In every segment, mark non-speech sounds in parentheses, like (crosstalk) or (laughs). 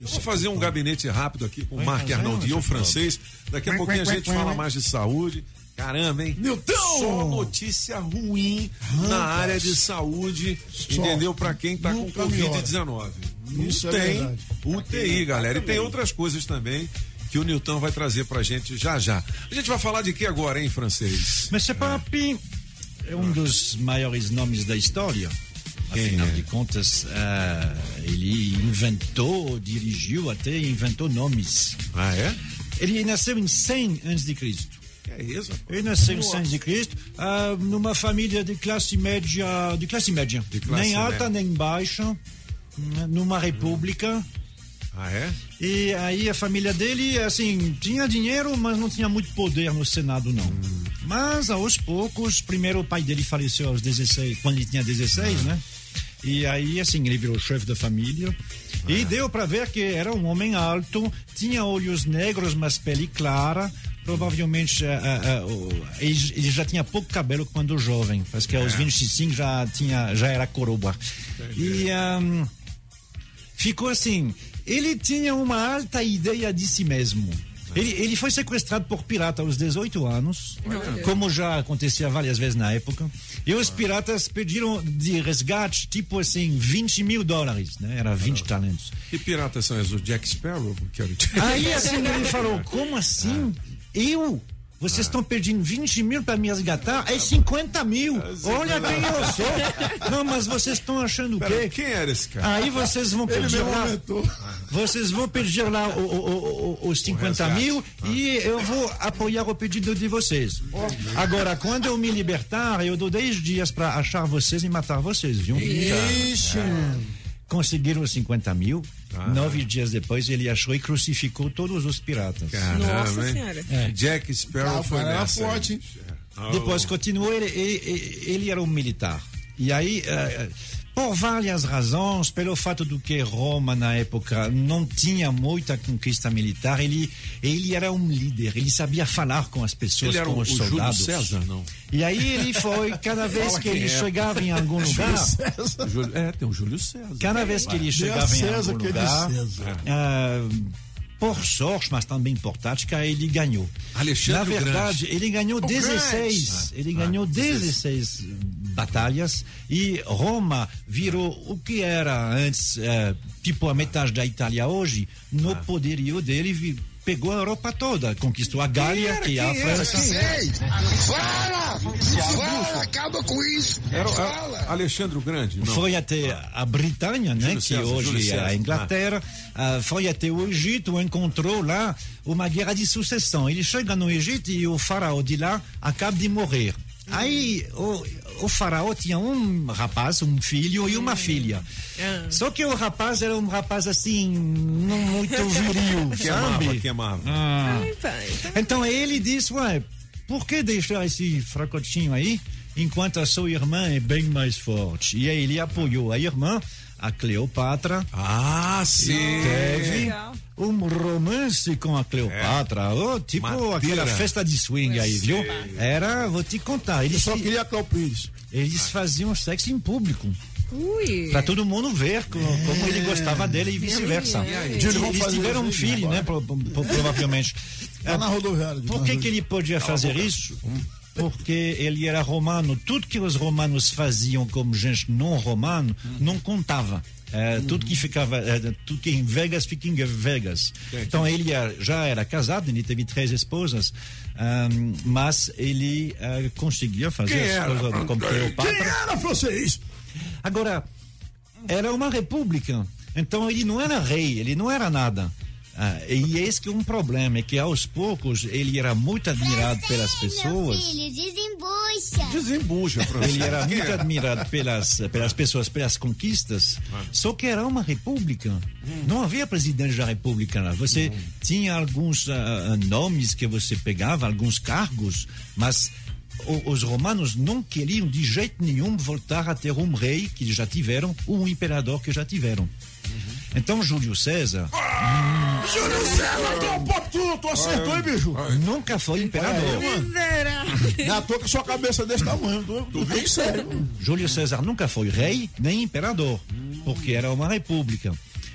Vou fazer um gabinete rápido aqui com o Marc Arnaldi, o francês. Daqui a pouquinho a gente fala mais de saúde. Caramba, hein? Nilton! Só notícia ruim na área de saúde, entendeu? Pra quem tá com Nunca Covid-19. Isso Não é tem verdade. UTI, galera. E tem outras coisas também que o Nilton vai trazer pra gente já já. A gente vai falar de que agora, hein, francês? Mas Papi é um dos maiores nomes da história. Afinal é? de contas, ah, ele inventou, dirigiu, até inventou nomes. Ah, é? Ele nasceu em 100 antes de Cristo. É isso? Ele nasceu em 100 de Cristo, ah, numa família de classe média, de classe média, De classe nem alta média. nem baixa, numa república. Ah, é? E aí a família dele, assim, tinha dinheiro, mas não tinha muito poder no Senado, não. Mas aos poucos, primeiro o pai dele faleceu aos 16, quando ele tinha 16, né? E aí, assim, ele virou chefe da família. E deu para ver que era um homem alto, tinha olhos negros, mas pele clara. Provavelmente eh, o- ele, já tinha pouco cabelo quando jovem, porque aos 25 já, tinha, já era coroa. E. ahn, ficou assim. Ele tinha uma alta ideia de si mesmo. Ele, ele foi sequestrado por pirata aos 18 anos, como já acontecia várias vezes na época. E os piratas pediram de resgate, tipo assim, 20 mil dólares, né? Era 20 talentos. Que piratas são esses? O Jack Sparrow? Quero te... Aí assim ele falou: como assim? Eu? Vocês estão pedindo 20 mil para me resgatar? É 50 mil. Olha quem eu sou. Não, mas vocês estão achando o quê? quem era esse cara? Aí vocês vão Ele mesmo lá. aumentou. Vocês vão pedir lá o- o- o- os 50 resgate. mil e eu vou apoiar o pedido de vocês. Agora, quando eu me libertar, eu dou 10 dias para achar vocês e matar vocês, viu? Ixi. Conseguiram os 50 mil. Ah. Nove dias depois, ele achou e crucificou todos os piratas. Caramba, Nossa hein? Senhora. Jack Sparrow foi nessa. forte? Ah, Depois continuou, ele, ele, ele era um militar. E aí, eh, por várias razões, pelo fato do que Roma na época não tinha muita conquista militar, ele, ele era um líder, ele sabia falar com as pessoas, Ele era com o, o os Júlio soldados. César, não? E aí ele foi, cada (laughs) vez Fala que ele é. chegava em algum lugar, Júlio- é, tem o Júlio César. cada vez que ele chegava em César algum que é lugar, César. ah, por sorte, mas também por tática, ele ganhou. Alexandre Na verdade, ele ganhou 16. Ele ganhou 16 batalhas e Roma virou o que era antes, eh, tipo a metade da Itália hoje, no poderio dele, pegou a Europa toda, conquistou a Gália e a França. Fala! Fala, acaba com isso! Era, Fala! era Alexandre o Grande? Não. Foi até a Bretanha, né, Júlio que César, hoje é a Inglaterra, ah, foi até o Egito, encontrou lá uma guerra de sucessão. Ele chega no Egito e o faraó de lá acaba de morrer. Aí o, o faraó tinha um rapaz, um filho e uma filha. Só que o rapaz era um rapaz assim, não muito viril, (laughs) Queimava, sabe? queimava. Ah. Ai, pai. Então ele disse, ué, por que deixar esse fracotinho aí, enquanto a sua irmã é bem mais forte? E aí ele apoiou a irmã, a Cleopatra, Ah, sim. teve Legal. Um romance com a Cleopatra, oh, tipo Madeira. aquela festa de swing aí, viu? Era, vou te contar, eles, Só queria Cleopires. eles faziam sexo em público, Ui. pra todo mundo ver co- como, ele gostava dele e vice-versa. Eles tiveram um filho, né, pro- pro- provavelmente. Lá na rodoviária. Por que, que ele podia fazer isso? Porque ele era romano. Tudo que os romanos faziam como gente não romano não contava. É, Tudo que ficava, é, tudo que em Vegas fica em Vegas. Então ele era- já era casado, ele teve três esposas, ahm, mas ele ah, conseguia fazer Quem as era? coisas como Quem Cleopatra. era francês? Agora, era uma república. Então ele não era rei, ele não era nada. Ah, e esse que é um problema, é que aos poucos ele era muito admirado pelas pessoas. Filho, desembucha. Desembucha, francês. Ele era muito admirado pelas, pelas pessoas, pelas conquistas, só que era uma república. Não havia presidente da república lá. Você tinha alguns ah, ah, nomes que você pegava, alguns cargos, mas os romanos não queriam de jeito nenhum voltar a ter um rei que já tiveram, ou um imperador que já tiveram. Então Júlio César Júlio César, tu, pô, tu, tu acertou, hein, bicho? nunca foi imperador. É à toa que sua cabeça é desse tamanho. Tu, tu bem sério. mano. Júlio César nunca foi rei nem imperador, porque era uma república.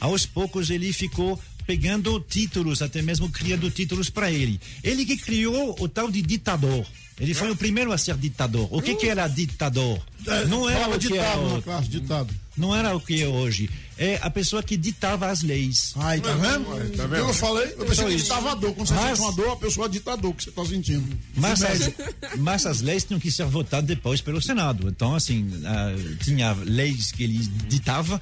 Aos poucos ele ficou pegando títulos, até mesmo criando títulos para ele. Ele que criou o tal de ditador. Ele foi o primeiro a ser ditador. O que, que era ditador? Não era o que é ditado na o- classe, ditado. não era o que é hoje. É a pessoa que ditava as leis. Aí, tá vendo? Tá vendo? Eu falei, eu pensei que isso. ditava dor. Quando você Mas- sente uma dor, a pessoa é ditador que você tá sentindo. Mas as, mas as leis tinham que ser votadas depois pelo Senado. Então, assim, ah, tinha leis que ele ditava.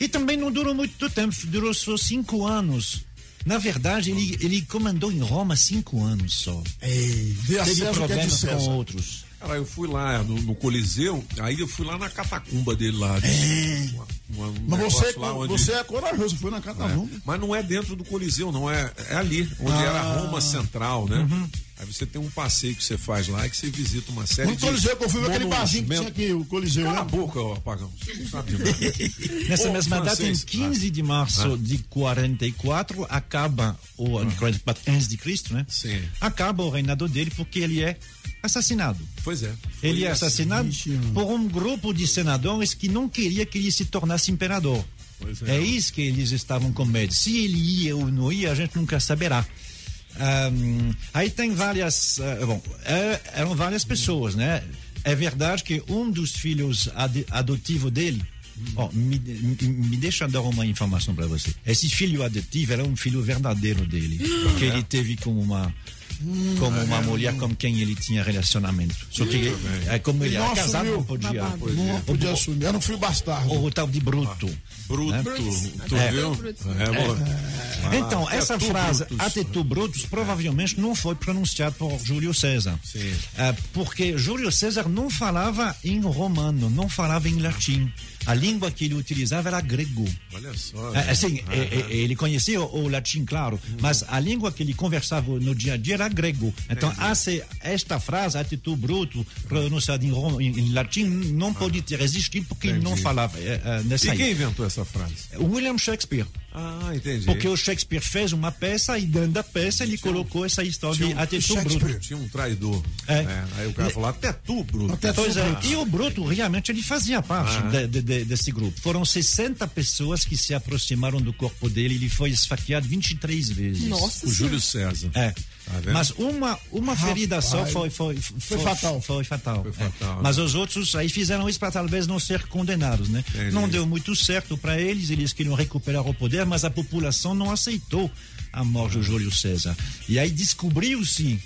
E também não durou muito tempo, durou só cinco anos. Na verdade, ele, ele comandou em Roma cinco anos só. Ei, dê a Teve que é de problemas com César. outros. Cara, eu fui lá no, no Coliseu, aí eu fui lá na catacumba dele lá. Uma- uma- um Mas você, negócio lá onde- você é corajoso, foi na catavum. Mas não é dentro do Coliseu, não é, é ali, onde era Ah. Roma Central, né? Uhum. Aí você tem um passeio que você faz lá e que você visita uma série No de Coliseu que eu fui, aquele barzinho que tinha monumentos. aqui, o Coliseu, Cala a né? boca, não sabe de nada. (laughs) Nessa Ô, mesma data, em francês, 15 de março de 44, acaba o de 44 antes de Cristo, né? Sim. Acaba o reinado dele porque ele é assassinado. Pois é. Ele é assim. assassinado mano. por um grupo de senadores que não queria que ele se tornasse imperador. Pois é. É isso que eles estavam com medo. Se ele ia ou não ia, a gente nunca saberá. Ahm, aí tem várias. ah, bom, é- eram várias pessoas, né? É verdade que um dos filhos ad, adotivo dele. Ó, me, me, me deixa dar uma informação para você. Esse filho adotivo era um filho verdadeiro dele, que ele teve com uma como uma mulher com quem ele tinha relacionamento. Só que ele, é como ele Ele era não casado, assumiu. não podia. Não podia assumir, era um filho bastardo. Ou o tal de bruto. Bruto, né? tu É. viu? Brutus. É, lá. Então, É essa frase, Brutus. até tu Brutus, provavelmente não foi pronunciada por Júlio César. Sim. Ah, porque Júlio César não falava em romano, não falava em latim. A língua que ele utilizava era grego. Olha só. É, assim, Ah, é, é, ele conhecia o, o latim, claro, mas a língua que ele conversava no dia a dia era grego. Então, essa, esta frase, atitude bruto, pronunciada em, em, em latim, não pode ter existido porque ele não Entendi. falava é, é, nessa E quem inventou essa frase? William Shakespeare. Ah, entendi. Porque o Shakespeare fez uma peça e dentro da peça ele colocou essa história de Tinha atitude Shakespeare. bruto. Tinha um traidor. É. Aí o cara falou, até tu, Bruto. Até tu. Pois é, Bruto. e o Bruto realmente ele fazia parte de- de- de- desse grupo. Foram 60 pessoas que se aproximaram do corpo dele. Ele foi esfaqueado 23 vezes. Nossa O Senhora. Júlio César. É. Tá? Mas uma, uma ferida só foi, foi, foi, fatal. Foi fatal. Foi é. fatal, né? Mas os outros aí fizeram isso para talvez não ser condenados, né? Entendi. Não deu muito certo para eles, eles queriam recuperar o poder, mas a população não aceitou a morte do Júlio César. E aí descobriu-se,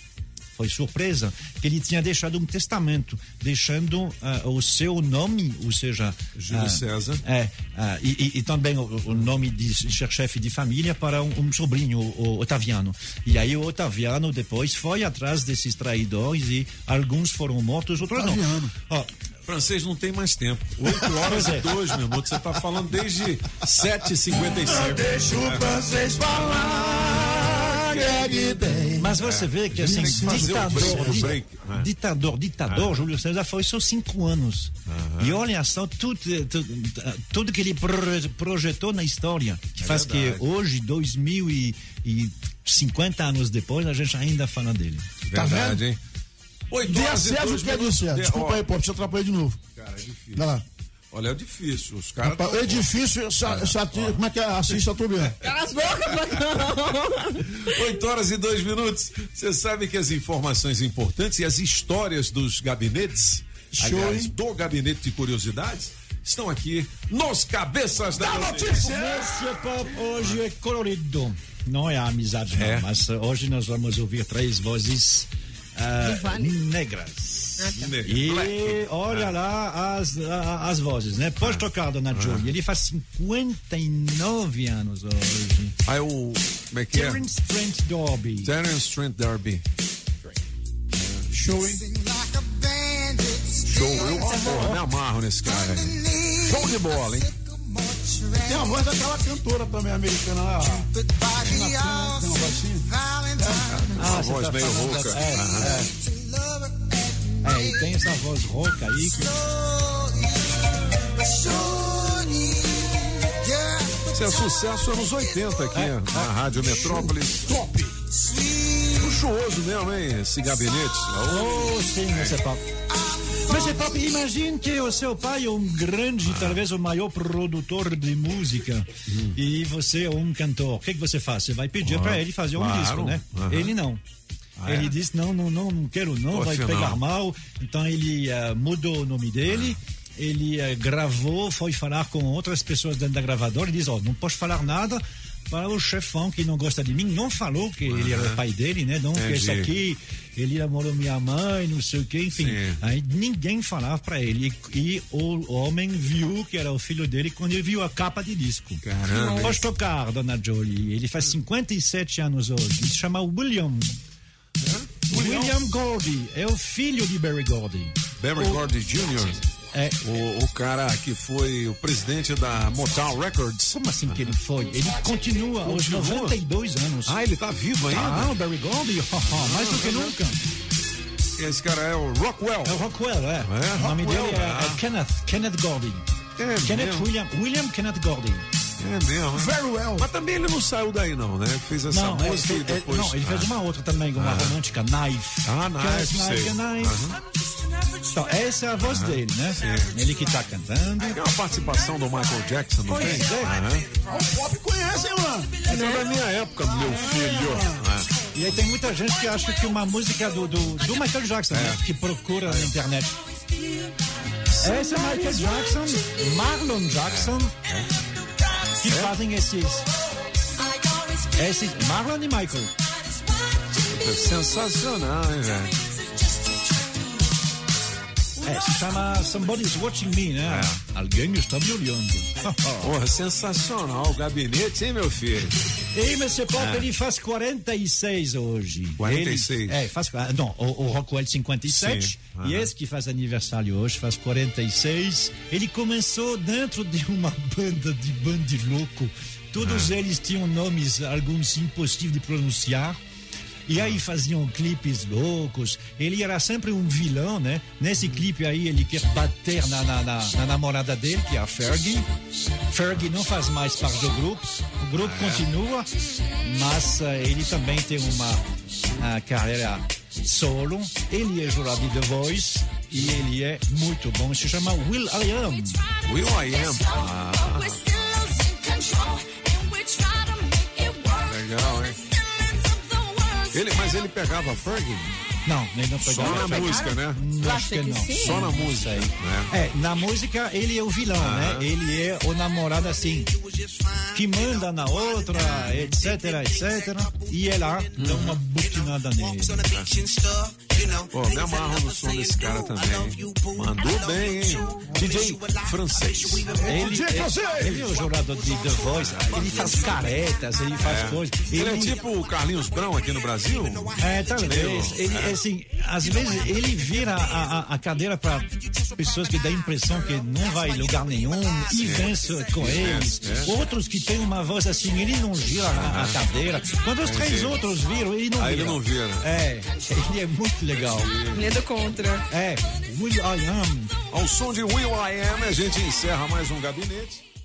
foi surpresa, que ele tinha deixado um testamento, deixando ah, o seu nome, ou seja... Júlio ah, César. é, ah, e, e- e também o, o nome de chefe de família para um, um sobrinho, o Otaviano. E aí o Otaviano depois foi atrás desses traidores e alguns foram mortos, outros Otaviano. não. Ó, Francês não tem mais tempo. 8 horas é. e 2 minutos. Você tá falando desde 7h55. Deixa o francês falar, que é que tem. Mas você vê que assim, o ditador, break, o di- break, né? ditador, ditador, Júlio César foi só cinco anos. E olha só tudo, tudo, tudo que ele pro- projetou na história, que faz É verdade. que hoje, 2050 anos depois, a gente ainda fala dele. Verdade, hein? 8 Dê César o que é. De- Desculpa aí, pô, te atrapalhei de novo. Cara, é difícil. Vai lá. Olha, é difícil. Os caras. Rapaz, É difícil, sa- sati- como é que é? Assista tudo bem. (laughs) Cala as bocas, Pagão. 8 horas e 2 minutos. Você sabe que as informações importantes e as histórias dos gabinetes, Show, aliás, hein? do gabinete de curiosidades, estão aqui nos cabeças da, notícia. Esse pop hoje é colorido. Não é a amizade, não, É. mas hoje nós vamos ouvir três vozes uh, Do Vale. negras. Negro, E black. olha lá as, as vozes, né? Pode tocar, dona Julie. Ele faz 59 anos hoje. Aí o. Como é que é? Terence Trent D'Arby. Terence Trent D'Arby. Show, hein? Show. Eu porra, me amarro nesse cara aí. Show de bola, hein? Tem a voz daquela cantora também americana lá. Tina Tem. Ah, voz tá meio rouca. É, é. É, e tem essa voz rouca aí. que- Isso é sucesso anos 80 aqui na Rádio Metrópolis. Top! Luxuoso mesmo, hein? Esse gabinete. Oh, sim, você. Mas pop, imagine que o seu pai é um grande, talvez o maior produtor de música Hum. e você é um cantor. O que, que você faz? Você vai pedir para ele fazer um claro. disco, né? Aham. Ele não. Ah, ele é? disse: não, não, não, não quero, não, vai Poxa, pegar não. mal. Então ele eh, mudou o nome dele. Ele eh, gravou, foi falar com outras pessoas dentro da gravadora e diz: Ó, não posso falar nada para o chefão que não gosta de mim. Não falou que ele era o pai dele, né? Entendi. isso aqui, ele namorou minha mãe, não sei o que, enfim. Sim. Aí ninguém falava para ele. E, e o homem viu que era o filho dele quando ele viu a capa de disco. Caramba. Pode tocar, dona Jolie. Ele faz 57 anos hoje. Ele se chama William. William Gordy. É o filho de Barry Gordy. Barry O- Gordy Jr., É, o, o cara que foi o presidente da Motown Records. como assim que ele foi? Ele continua aos Continua? 92 anos. Ah, ele tá vivo ainda? Ah, o Barry Gordy, (laughs) mais do que nunca. Esse cara é o Rockwell. É o Rockwell, é. É, o nome Rockwell, dele é, ah. é Kenneth, Kenneth Gordy. É Kenneth mesmo? William, William Kenneth Gordy. É mesmo. Very well. Mas também ele não saiu daí, não, né? Fez essa Não, é, música é, e depois. não, ele fez Ah. uma outra também, uma romântica, Knife. Ah, Knife, a knife. Então, essa é a voz dele, né? Ele que tá cantando. Tem uma participação do Michael Jackson, não tem? É. Aham. O pop conhece, hein, mano? Essa é da minha época, meu filho. Ah. E aí tem muita gente que acha que uma música do, do, do Michael Jackson, né? que procura na internet. Esse é Michael Jackson, Marlon Jackson, que fazem esses. Esses. Marlon e Michael. É sensacional, hein, velho? É, se chama Somebody's Watching Me, né? Alguém está me olhando. (laughs) Porra, sensacional. O gabinete, hein, meu filho? E Mr. Pop, ele faz 46 hoje. 46? Ele, é, faz. Não, o, o Rockwell 57. Sim, E esse que faz aniversário hoje faz 46. Ele começou dentro de uma (laughs) banda de band louco. Todos Ah. eles tinham nomes, alguns impossíveis de pronunciar. E aí faziam clipes loucos. Ele era sempre um vilão, né? Nesse clipe aí ele quer bater na, na, na- na namorada dele, que é a Fergie. Fergie não faz mais parte do grupo. O grupo continua, mas eh, ele também tem uma ah, carreira solo. Ele é jurado de The Voice e ele é muito bom. Se chama Will I Am. Will I Am. Ah, legal, hein? Ele, mas ele pegava Fergie Não, ele não só pegava. na música, né? Eu acho que que não. sim. Só na música, né? É, na música ele é o vilão, né? Ele é o namorado assim, que manda na outra, etc, etc. E ela dá uma butinada nele. Pô, me amarro no som desse cara também. Mandou bem, hein? DJ francês. Ele, é, ele é o jogador de The Voice, ele faz caretas, ele faz coisas. Ele é tipo o Carlinhos Brown aqui no Brasil? É, talvez. Ele, assim, às vezes ele vira a, a, a cadeira para pessoas que dá a impressão que não vai em lugar nenhum e vence com eles. é. Outros que tem uma voz assim, ele não gira a, a cadeira. Quando os três outros viram, ele não Aí vira. ele não vira. É, (laughs) ele é muito legal. Medo contra. É, Will I Am. Ao som de Will I Am, a gente encerra mais um gabinete.